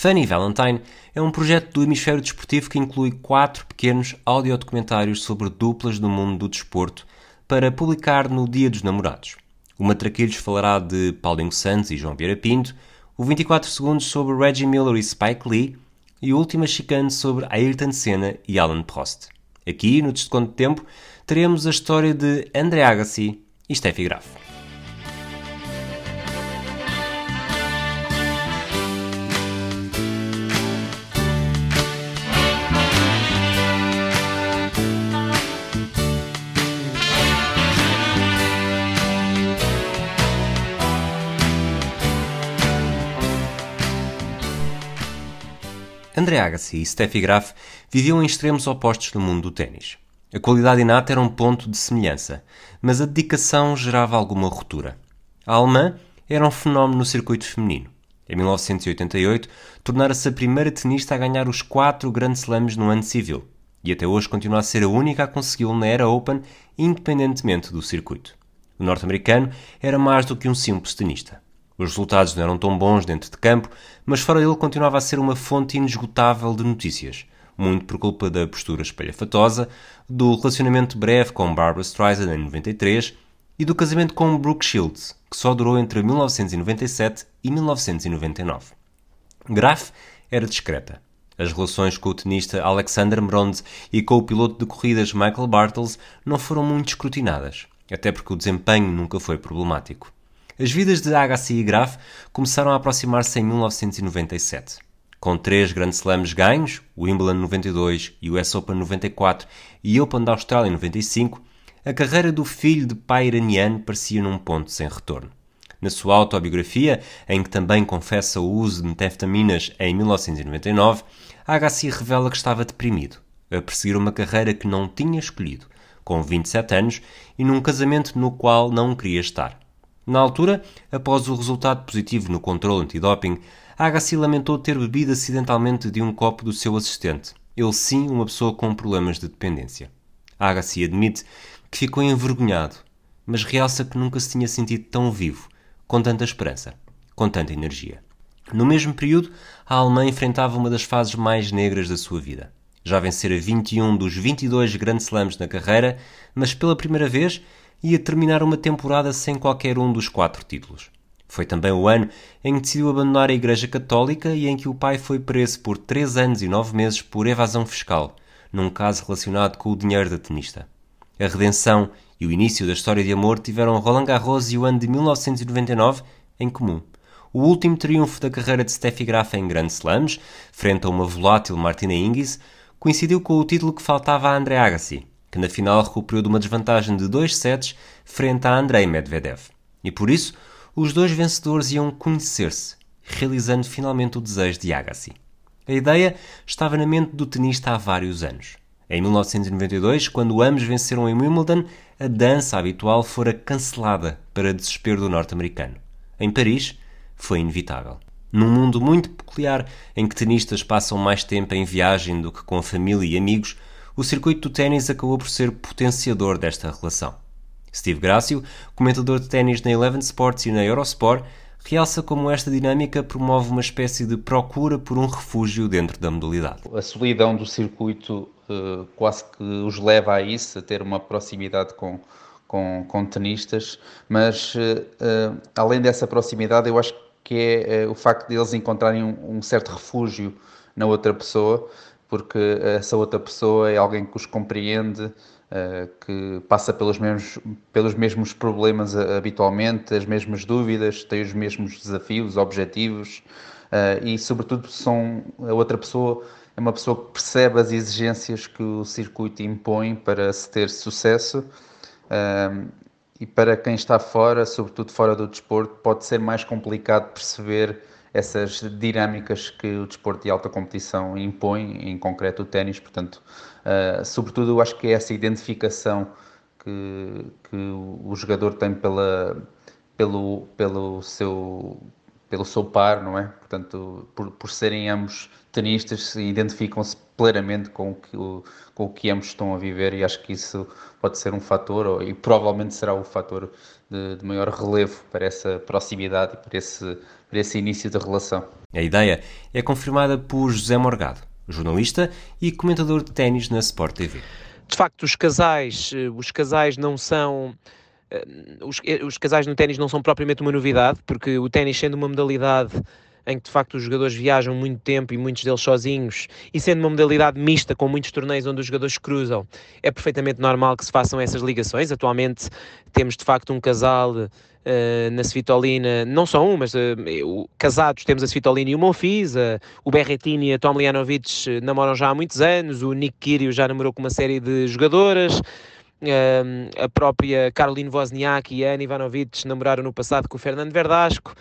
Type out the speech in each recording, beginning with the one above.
Funny Valentine é um projeto do hemisfério desportivo que inclui quatro pequenos audiodocumentários sobre duplas do mundo do desporto para publicar no Dia dos Namorados. O Matraquilhos falará de Paulinho Santos e João Vieira Pinto, o 24 segundos sobre Reggie Miller e Spike Lee e o último chicane sobre Ayrton Senna e Alan Prost. Aqui, no Desconto de Tempo, teremos a história de André Agassi e Steffi Graf. André Agassi e Steffi Graf viviam em extremos opostos no mundo do ténis. A qualidade inata era um ponto de semelhança, mas a dedicação gerava alguma ruptura. A alemã era um fenómeno no circuito feminino. Em 1988, tornara-se a primeira tenista a ganhar os quatro Grand Slams no ano civil, e até hoje continua a ser a única a consegui-lo na era Open, independentemente do circuito. O norte-americano era mais do que um simples tenista. Os resultados não eram tão bons dentro de campo, mas fora dele continuava a ser uma fonte inesgotável de notícias, muito por culpa da postura espalhafatosa, do relacionamento breve com Barbara Streisand em 93 e do casamento com Brooke Shields, que só durou entre 1997 e 1999. Graf era discreta. As relações com o tenista Alexander Mronz e com o piloto de corridas Michael Bartels não foram muito escrutinadas, até porque o desempenho nunca foi problemático. As vidas de Agassi e Graf começaram a aproximar-se em 1997. Com três Grand Slams ganhos, o Wimbledon 92, US Open 94 e Open da Austrália 95, a carreira do filho de pai iraniano parecia num ponto sem retorno. Na sua autobiografia, em que também confessa o uso de metafetaminas em 1999, Agassi revela que estava deprimido, a perseguir uma carreira que não tinha escolhido, com 27 anos e num casamento no qual não queria estar. Na altura, após o resultado positivo no controle antidoping, Agassi lamentou ter bebido acidentalmente de um copo do seu assistente, ele sim uma pessoa com problemas de dependência. Agassi admite que ficou envergonhado, mas realça que nunca se tinha sentido tão vivo, com tanta esperança, com tanta energia. No mesmo período, a Alemanha enfrentava uma das fases mais negras da sua vida. Já vencera 21 dos 22 Grand Slams na carreira, mas pela primeira vez ia terminar uma temporada sem qualquer um dos quatro títulos. Foi também o ano em que decidiu abandonar a Igreja Católica e em que o pai foi preso por três anos e nove meses por evasão fiscal, num caso relacionado com o dinheiro da tenista. A redenção e o início da história de amor tiveram Roland Garros e o ano de 1999 em comum. O último triunfo da carreira de Steffi Graf em Grand Slams, frente a uma volátil Martina Hingis, coincidiu com o título que faltava a André Agassi, que na final recuperou de uma desvantagem de dois sets frente a Andrei Medvedev. E por isso, os dois vencedores iam conhecer-se, realizando finalmente o desejo de Agassi. A ideia estava na mente do tenista há vários anos. Em 1992, quando ambos venceram em Wimbledon, a dança habitual fora cancelada para desespero do norte-americano. Em Paris, foi inevitável. Num mundo muito peculiar, em que tenistas passam mais tempo em viagem do que com a família e amigos, o circuito do ténis acabou por ser potenciador desta relação. Steve Grácio, comentador de ténis na Eleven Sports e na Eurosport, realça como esta dinâmica promove uma espécie de procura por um refúgio dentro da modalidade. A solidão do circuito uh, quase que os leva a isso, a ter uma proximidade com, com, com tenistas, mas uh, uh, além dessa proximidade, eu acho que é o facto de eles encontrarem um, um certo refúgio na outra pessoa porque essa outra pessoa é alguém que os compreende, eh, que passa pelos mesmos, pelos mesmos problemas eh, habitualmente, as mesmas dúvidas, tem os mesmos desafios, objetivos eh, e, sobretudo, são, a outra pessoa é uma pessoa que percebe as exigências que o circuito impõe para se ter sucesso. E para quem está fora, sobretudo fora do desporto, pode ser mais complicado perceber essas dinâmicas que o desporto de alta competição impõe, em concreto o ténis, portanto, uh, sobretudo eu acho que é essa identificação que, que o jogador tem pela, pelo, pelo, seu, pelo seu par, não é? Portanto, por, por serem ambos tenistas, identificam-se plenamente com o que, com o que ambos estão a viver e acho que isso pode ser um fator e provavelmente será o fator de, de maior relevo para essa proximidade e para esse, para esse início da relação. A ideia é confirmada por José Morgado, jornalista e comentador de ténis na Sport TV. De facto, os casais, eh, os casais não são eh, os, os casais no ténis não são propriamente uma novidade, porque o ténis sendo uma modalidade em que de facto os jogadores viajam muito tempo e muitos deles sozinhos, e sendo uma modalidade mista com muitos torneios onde os jogadores cruzam, é perfeitamente normal que se façam essas ligações. Atualmente temos de facto um casal uh, na Svitolina, não só um, mas uh, casados, temos a Svitolina e o Monfils, uh, o Berrettini e a Tom Lijanovic namoram já há muitos anos, o Nick Kyrgios já namorou com uma série de jogadoras, a própria Caroline Wozniak e a Ana Ivanovic namoraram no passado com o Fernando Verdasco.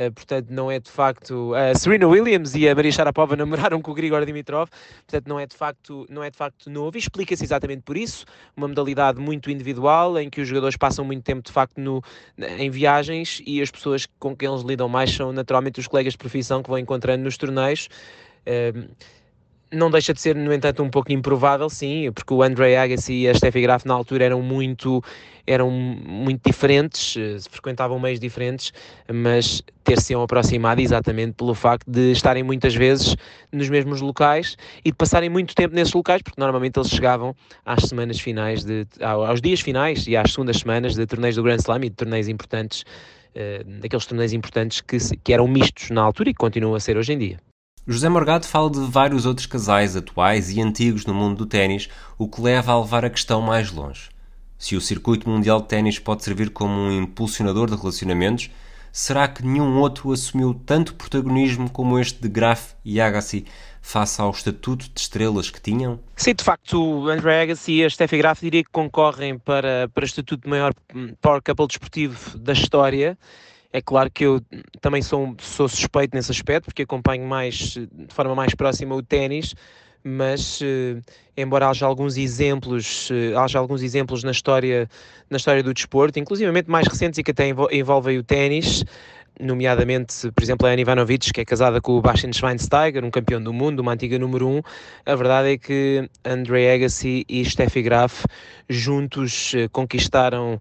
Uh, portanto, não é de facto. A Serena Williams e a Maria Sharapova namoraram com o Grigor Dimitrov, portanto, não é de facto, não é de facto novo. E explica-se exatamente por isso. Uma modalidade muito individual, em que os jogadores passam muito tempo de facto no, em viagens e as pessoas com quem eles lidam mais são naturalmente os colegas de profissão que vão encontrando nos torneios. Uh, não deixa de ser, no entanto, um pouco improvável, sim, porque o Andre Agassi e a Steffi Graf na altura eram muito, eram muito diferentes, eh, frequentavam meios diferentes, mas ter-se aproximado exatamente pelo facto de estarem muitas vezes nos mesmos locais e de passarem muito tempo nesses locais, porque normalmente eles chegavam às semanas finais, de, aos dias finais e às segundas semanas de torneios do Grand Slam e de torneios importantes, uh, daqueles torneios importantes que, que eram mistos na altura e que continuam a ser hoje em dia. José Morgado fala de vários outros casais atuais e antigos no mundo do ténis, o que leva a levar a questão mais longe. Se o circuito mundial de ténis pode servir como um impulsionador de relacionamentos, será que nenhum outro assumiu tanto protagonismo como este de Graf e Agassi face ao estatuto de estrelas que tinham? Sim, de facto, André Agassi e a Steffi Graf diria que concorrem para, para o estatuto de maior power couple desportivo da história é claro que eu também sou, sou suspeito nesse aspecto, porque acompanho mais, de forma mais próxima o ténis, mas uh, embora haja alguns exemplos, uh, haja alguns exemplos na história, na história do desporto, inclusive mais recentes e que até envolvem o ténis, nomeadamente, por exemplo, a Anne Ivanovic, que é casada com o Bastian Schweinsteiger, um campeão do mundo, uma antiga número 1, um, a verdade é que Andrei Agassi e Steffi Graf juntos uh, conquistaram eh,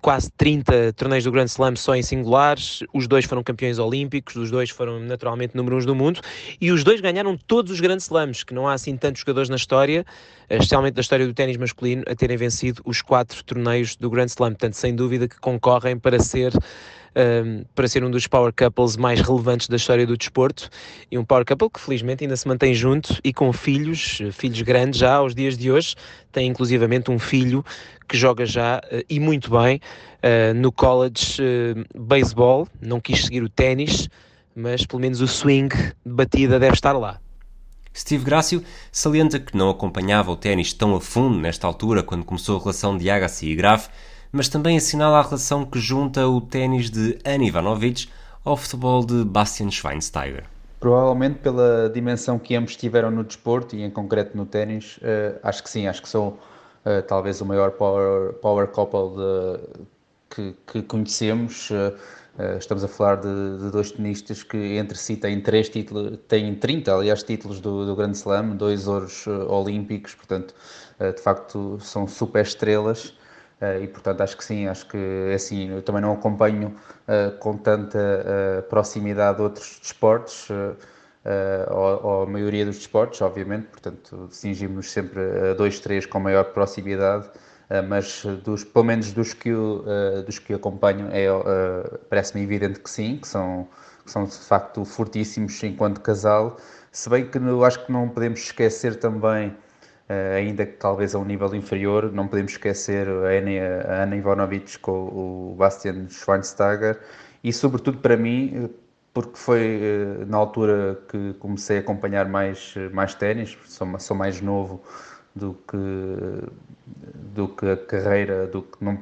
quase 30 torneios do Grand Slam só em singulares, os dois foram campeões olímpicos, os dois foram naturalmente número 1 do mundo, e os dois ganharam todos os Grand Slams, que não há assim tantos jogadores na história, eh, especialmente da história do ténis masculino, a terem vencido os quatro torneios do Grand Slam, portanto, sem dúvida que concorrem para ser um, para ser um dos power couples mais relevantes da história do desporto. E um power couple que felizmente ainda se mantém junto e com filhos, filhos grandes já aos dias de hoje, tem inclusivamente um filho que joga já uh, e muito bem uh, no college uh, baseball, não quis seguir o ténis, mas pelo menos o swing de batida deve estar lá. Steve Grácio salienta que não acompanhava o ténis tão a fundo nesta altura quando começou a relação de Agassi e Graf, mas também assinala a relação que junta o ténis de Ana Ivanovic ao futebol de Bastian Schweinsteiger. Provavelmente pela dimensão que ambos tiveram no desporto e em concreto no ténis, uh, acho que sim, acho que são uh, talvez o maior power, power couple de, que, que, conhecemos. Uh, estamos a falar de, de, dois tenistas que entre si têm três títulos, têm 30, aliás, títulos do, do Grand Slam, dois ouros olímpicos, portanto, de facto, são super estrelas. Uh, e portanto acho que sim, acho que é assim, eu também não acompanho uh, com tanta uh, proximidade outros desportos, ou, ou, a maioria dos desportos, obviamente, portanto distinguimos sempre a dois, três com maior proximidade, mas dos, pelo menos dos que, eu, dos que acompanho é, parece-me evidente que sim, que são, que são de facto fortíssimos enquanto casal, se bem que eu acho que não podemos esquecer também ainda que talvez a um nível inferior. Não podemos esquecer a Ana, Ivanovic com o Bastian Schweinsteiger e, sobretudo para mim, porque foi uh, na altura que comecei a acompanhar mais, mais ténis, sou, sou mais novo do que, do que a carreira, do que não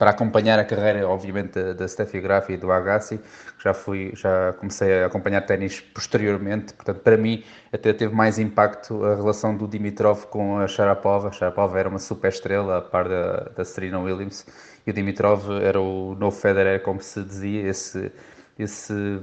para acompanhar a carreira, obviamente, da, Steffi Graf e do Agassi, que já fui, já comecei a acompanhar ténis posteriormente, portanto, para mim, até teve mais impacto a relação do Dimitrov com a Sharapova. A Sharapova era uma super estrela, a par da, da Serena Williams, e o Dimitrov era o novo Federer, como se dizia, esse, esse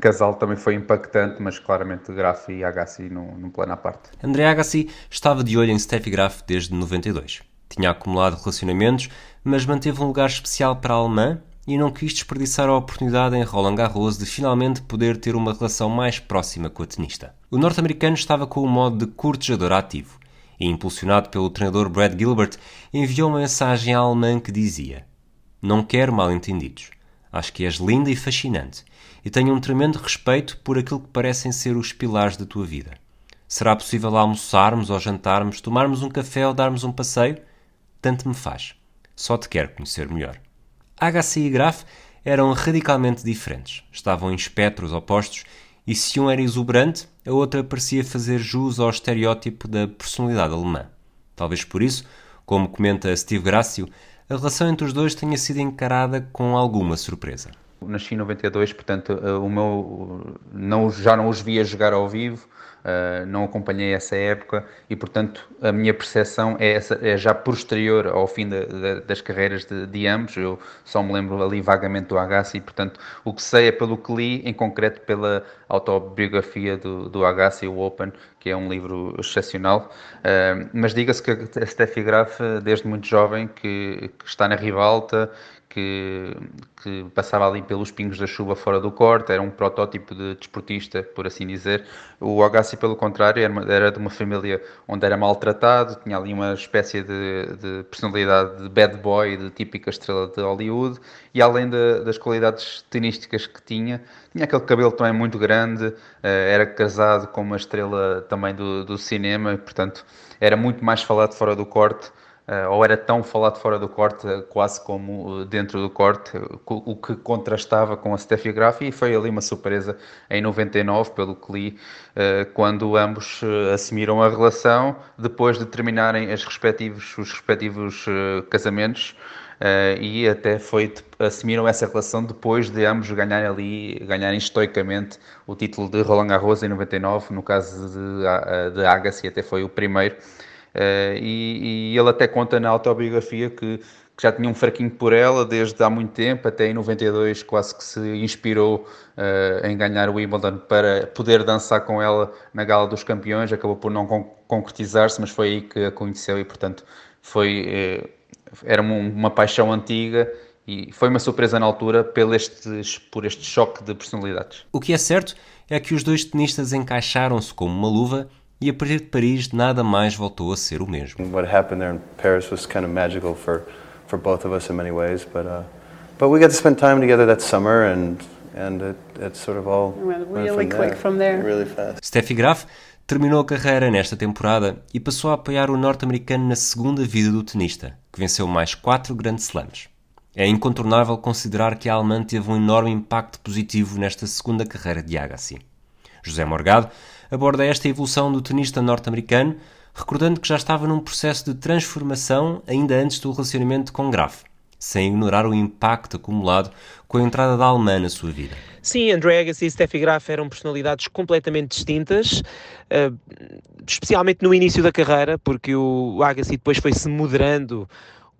casal também foi impactante, mas claramente Graf e Agassi num, num plano à parte. André Agassi estava de olho em Steffi Graf desde 92. Tinha acumulado relacionamentos, mas manteve um lugar especial para a alemã e não quis desperdiçar a oportunidade em Roland Garros de finalmente poder ter uma relação mais próxima com a tenista. O norte-americano estava com o modo de cortejador ativo e, impulsionado pelo treinador Brad Gilbert, enviou uma mensagem à alemã que dizia: Não quero mal-entendidos. Acho que és linda e fascinante e tenho um tremendo respeito por aquilo que parecem ser os pilares da tua vida. Será possível almoçarmos ou jantarmos, tomarmos um café ou darmos um passeio? Tanto me faz. Só te quero conhecer melhor. Agassi e Graf eram radicalmente diferentes. Estavam em espectros opostos e se um era exuberante, a outra parecia fazer jus ao estereótipo da personalidade alemã. Talvez por isso, como comenta Steve Gracio, a relação entre os dois tenha sido encarada com alguma surpresa. Nasci em 92, portanto, eh, o meu, não, já não os via jogar ao vivo, Uh, não acompanhei essa época e, portanto, a minha percepção é, essa, é já posterior ao fim de, de, das carreiras de, de, ambos. Eu só me lembro ali vagamente do Agassi, e, portanto, o que sei é pelo que li, em concreto pela autobiografia do, do Agassi, o Open, que é um livro excepcional. Uh, mas diga-se que a Steffi Graf, desde muito jovem, que, que está na rivalta, que, que, passava ali pelos pingos da chuva fora do corte, era um protótipo de desportista, por assim dizer. O Agassi, pelo contrário, era, era, de uma família onde era maltratado, tinha ali uma espécie de, de personalidade de bad boy, de típica estrela de Hollywood, e além de, das qualidades tenísticas que tinha, tinha aquele cabelo também muito grande, eh, era casado com uma estrela também do, do cinema, portanto era muito mais falado fora do corte ou era tão falado fora do corte, quase como dentro do corte, o que contrastava com a Steffi Graf, e foi ali uma surpresa em 99, pelo que li, uh, quando ambos uh, assumiram a relação, depois de terminarem as respectivos, os respectivos casamentos, e até foi, assumiram essa relação depois de ambos ganharem ali, ganharem estoicamente o título de Roland Garros em 99, no caso de, de Agassi até foi o primeiro, Uh, e, e, ele até conta na autobiografia que, que, já tinha um fraquinho por ela desde há muito tempo, até em 92 quase que se inspirou uh, em ganhar o Wimbledon para poder dançar com ela na Gala dos Campeões, acabou por não con concretizar-se, mas foi aí que a conheceu e portanto foi, uh, era uma, paixão antiga e foi uma surpresa na altura por, estes, por este choque de personalidades. O que é certo é que os dois tenistas encaixaram-se como uma luva e a partir de Paris nada mais voltou a ser o mesmo. What happened there in Paris was kind of magical for for both of us in many ways, but uh, but we got to spend time together that summer and and it, it sort of all went really from quick from there. Really fast. Steffi Graf terminou a carreira nesta temporada e passou a apoiar o norte-americano na segunda vida do tenista, que venceu mais quatro grandes slams. É incontornável considerar que a alemã teve um enorme impacto positivo nesta segunda carreira de Agassi. José Morgado aborda esta evolução do tenista norte-americano, recordando que já estava num processo de transformação ainda antes do relacionamento com Graf, sem ignorar o impacto acumulado com a entrada da alemã na sua vida. Sim, André Agassi e Steffi Graf eram personalidades completamente distintas, uh, especialmente no início da carreira, porque o Agassi depois foi-se moderando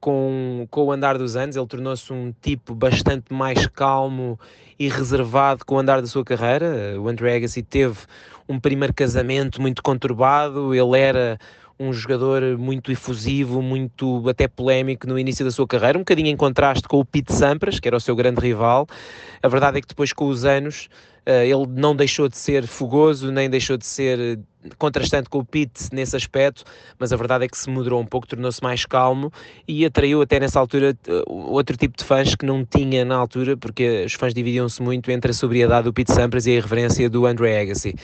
com, com o andar dos anos, ele tornou-se um tipo bastante mais calmo e reservado com o andar da sua carreira. O André Agassi teve um primeiro casamento muito conturbado, ele era um jogador muito efusivo, muito até polémico no início da sua carreira, um bocadinho em contraste com o Pete Sampras, que era o seu grande rival. A verdade é que depois, com os anos, eh, ele não deixou de ser fogoso, nem deixou de ser eh, contrastante com o Pete nesse aspecto, mas a verdade é que se moderou um pouco, tornou-se mais calmo e atraiu até nessa altura eh, outro tipo de fãs que não tinha na altura, porque os fãs dividiam-se muito entre a sobriedade do Pete Sampras e a irreverência do Andre Agassi.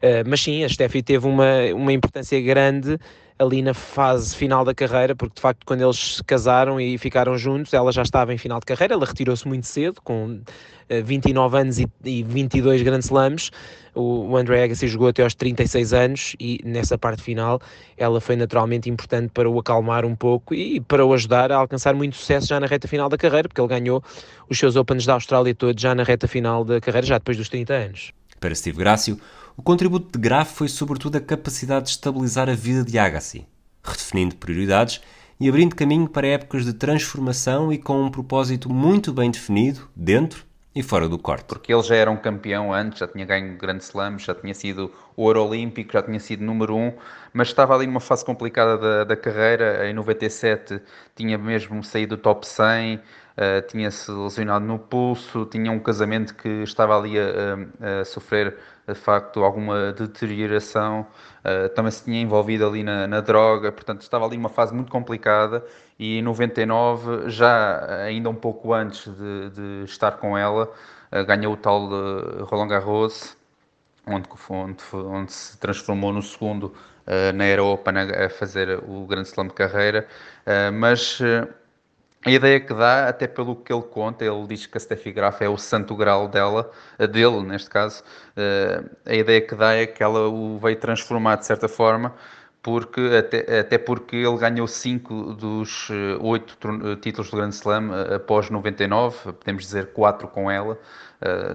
Eh, mas sim, a Steffi teve uma, uma importância grande ali na fase final da carreira, porque de facto quando eles se casaram e ficaram juntos, ela já estava em final de carreira, ela retirou-se muito cedo, com 29 eh, anos e, e 22 grandes slams, o, o André Agassi jogou até aos 36 anos e nessa parte final ela foi naturalmente importante para o acalmar um pouco e para o ajudar a alcançar muito sucesso já na reta final da carreira, porque ele ganhou os seus Opens da Austrália todos já na reta final da carreira, já depois dos 30 anos. Para Steve Grácio, o contributo de Graf foi sobretudo a capacidade de estabilizar a vida de Agassi, redefinindo prioridades e abrindo caminho para épocas de transformação e com um propósito muito bem definido dentro e fora do corte. Porque ele já era um campeão antes, já tinha ganho Grande Slam, já tinha sido ouro olímpico, já tinha sido número um, mas estava ali numa fase complicada da, da carreira. Em 97 tinha mesmo saído do top 100, eh, tinha-se lesionado no pulso, tinha um casamento que estava ali a, a, a sofrer de facto alguma deterioração, uh, também se tinha envolvido ali na, na, droga, portanto estava ali uma fase muito complicada. E em 99, já ainda um pouco antes de, de estar com ela, uh, ganhou o tal Roland Garros, onde, onde, onde, se transformou no segundo na Europa a fazer o grande slam de carreira, mas a ideia que dá, até pelo que ele conta, ele diz que a Steffi Graf é o santo grau dela, dele neste caso, a ideia que dá é que ela o veio transformar de certa forma, porque, até, até porque ele ganhou 5 dos 8 eh, eh, títulos do Grand Slam eh, após 99, podemos dizer 4 com ela,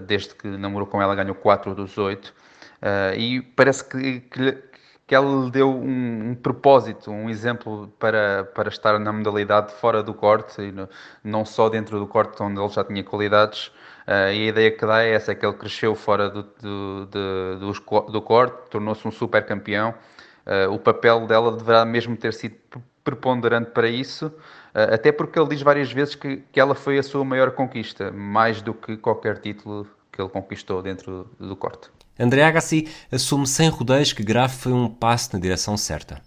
desde que namorou com ela ganhou 4 dos 8, e parece que, que, que ela lhe deu um, um, propósito, um exemplo para, para estar na modalidade fora do corte, e no, não só dentro do corte onde ele já tinha qualidades, Uh, e a ideia que dá é essa, é que ele cresceu fora do, do, do, do, corte, tornou-se um super campeão Uh, o papel dela deverá mesmo ter sido preponderante para isso, uh, até porque ele diz várias vezes que, que ela foi a sua maior conquista, mais do que qualquer título que ele conquistou dentro do corte. André Agassi assume sem rodeios que Graf foi um passo na direção certa.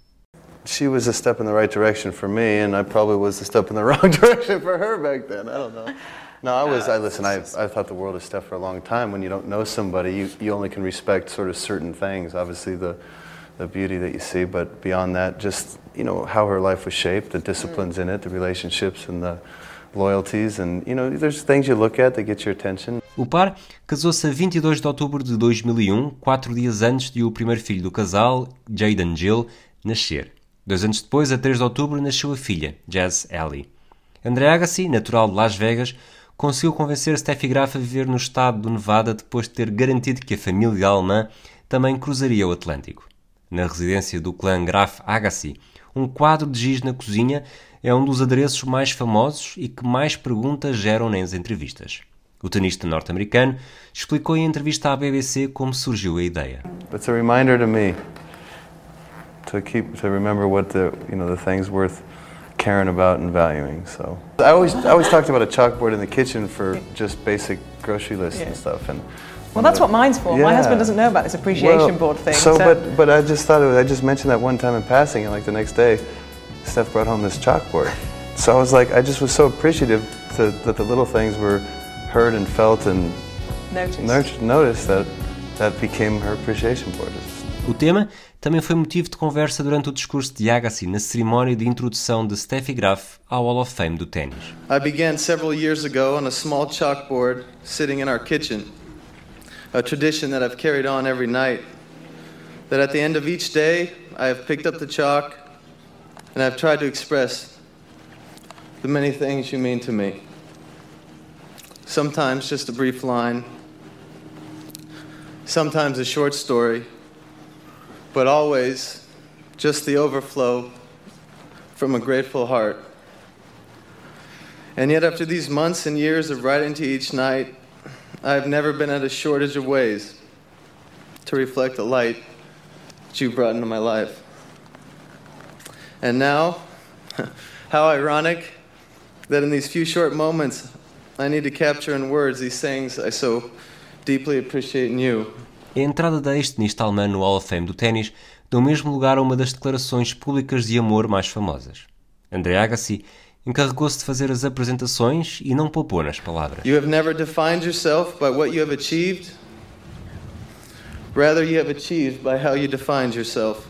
She was a step in the right direction for me, and I probably was a step in the wrong direction for her back then. I don't know. No, I was. I listen. I I thought the world of Steph for a long time. When you don't know somebody, you you only can respect sort of certain things. Obviously, the the beauty that you see, but beyond that, just you know how her life was shaped, the disciplines in it, the relationships and the loyalties, and you know there's things you look at that get your attention. O par casou-se a 22 de outubro de 2001, quatro dias antes de o primeiro filho do casal, Jaden Jill, nascer. Dois anos depois, a 3 de outubro, nasceu a filha, Jazz Ellie. André Agassi, natural de Las Vegas, conseguiu convencer Steffi Graf a viver no estado do Nevada depois de ter garantido que a família alemã também cruzaria o Atlântico na residência do clã Graf Agassi. Um quadro de giz na cozinha é um dos adereços mais famosos e que mais perguntas geram nas entrevistas. O tenista norte-americano explicou em entrevista à BBC como surgiu a ideia. It's a reminder to me to keep to remember what the you know the things worth caring about and valuing. So I always I always talked about a chalkboard in the kitchen for just basic grocery lists yeah. and stuff and Well, that's what mine's for. Yeah. My husband doesn't know about this appreciation well, board thing. So, so, but but I just thought was, I just mentioned that one time in passing, and like the next day, Steph brought home this chalkboard. So I was like, I just was so appreciative to, that the little things were heard and felt and noticed, noticed that that became her appreciation board. O tema também foi motivo de conversa durante o discurso de Agassi na cerimónia de introdução de Steffi Graf ao Hall of Fame do ténis. I began several years ago on a small chalkboard sitting in our kitchen. A tradition that I've carried on every night. That at the end of each day, I have picked up the chalk and I've tried to express the many things you mean to me. Sometimes just a brief line, sometimes a short story, but always just the overflow from a grateful heart. And yet, after these months and years of writing to each night, I've never been at a shortage of ways to reflect the light that you brought into my life. And now, how ironic that in these few short moments, I need to capture in words these things I so deeply appreciate in you. A entrada da ex-tenista alemã no Hall of Fame do ténis deu mesmo lugar a uma das declarações públicas de amor mais famosas. André Agassi encarregou-se de fazer as apresentações e não poupou nas palavras. You have never defined yourself by what you have achieved. Rather, you have achieved by how you defined yourself.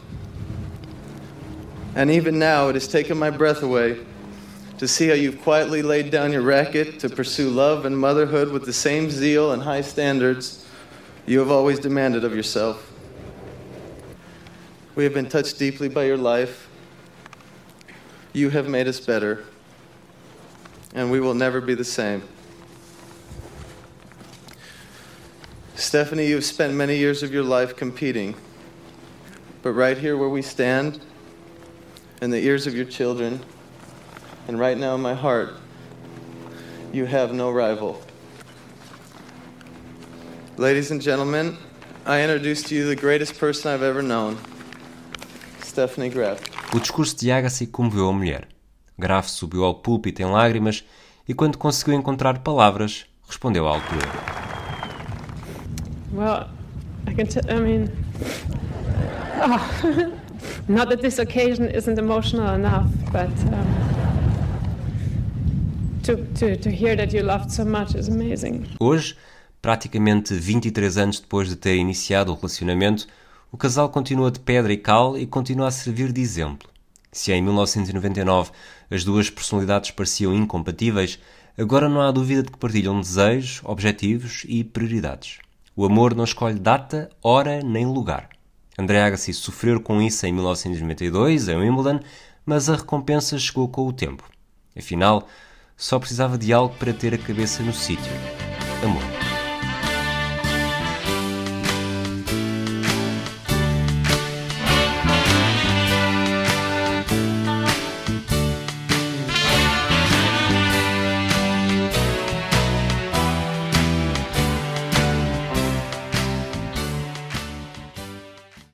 And even now, it has taken my breath away to see how you've quietly laid down your racket to pursue love and motherhood with the same zeal and high standards you have always demanded of yourself. We have been touched deeply by your life. You have made us better and we will never be the same. Stephanie, you've spent many years of your life competing, but right here where we stand, in the ears of your children, and right now in my heart, you have no rival. Ladies and gentlemen, I introduce to you the greatest person I've ever known, Stephanie Graf. O discurso de Agassi a mulher. Graf subiu ao púlpito em lágrimas e, quando conseguiu encontrar palavras, respondeu à altura. Well, I can I mean, oh, not that this occasion isn't emotional enough, but um, to, to, to hear that you loved so much is amazing. Hoje, praticamente 23 anos depois de ter iniciado o relacionamento, o casal continua de pedra e cal e continua a servir de exemplo. Se em 1999 as duas personalidades pareciam incompatíveis, agora não há dúvida de que partilham desejos, objetivos e prioridades. O amor não escolhe data, hora nem lugar. André Agassi sofreu com isso em 1992, em Wimbledon, mas a recompensa chegou com o tempo. Afinal, só precisava de algo para ter a cabeça no sítio. Amor.